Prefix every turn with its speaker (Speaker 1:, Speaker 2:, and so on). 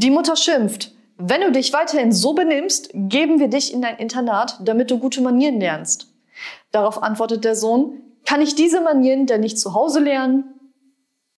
Speaker 1: Die Mutter schimpft. Wenn du dich weiterhin so benimmst, geben wir dich in dein Internat, damit du gute Manieren lernst. Darauf antwortet der Sohn, kann ich diese Manieren denn nicht zu Hause lernen?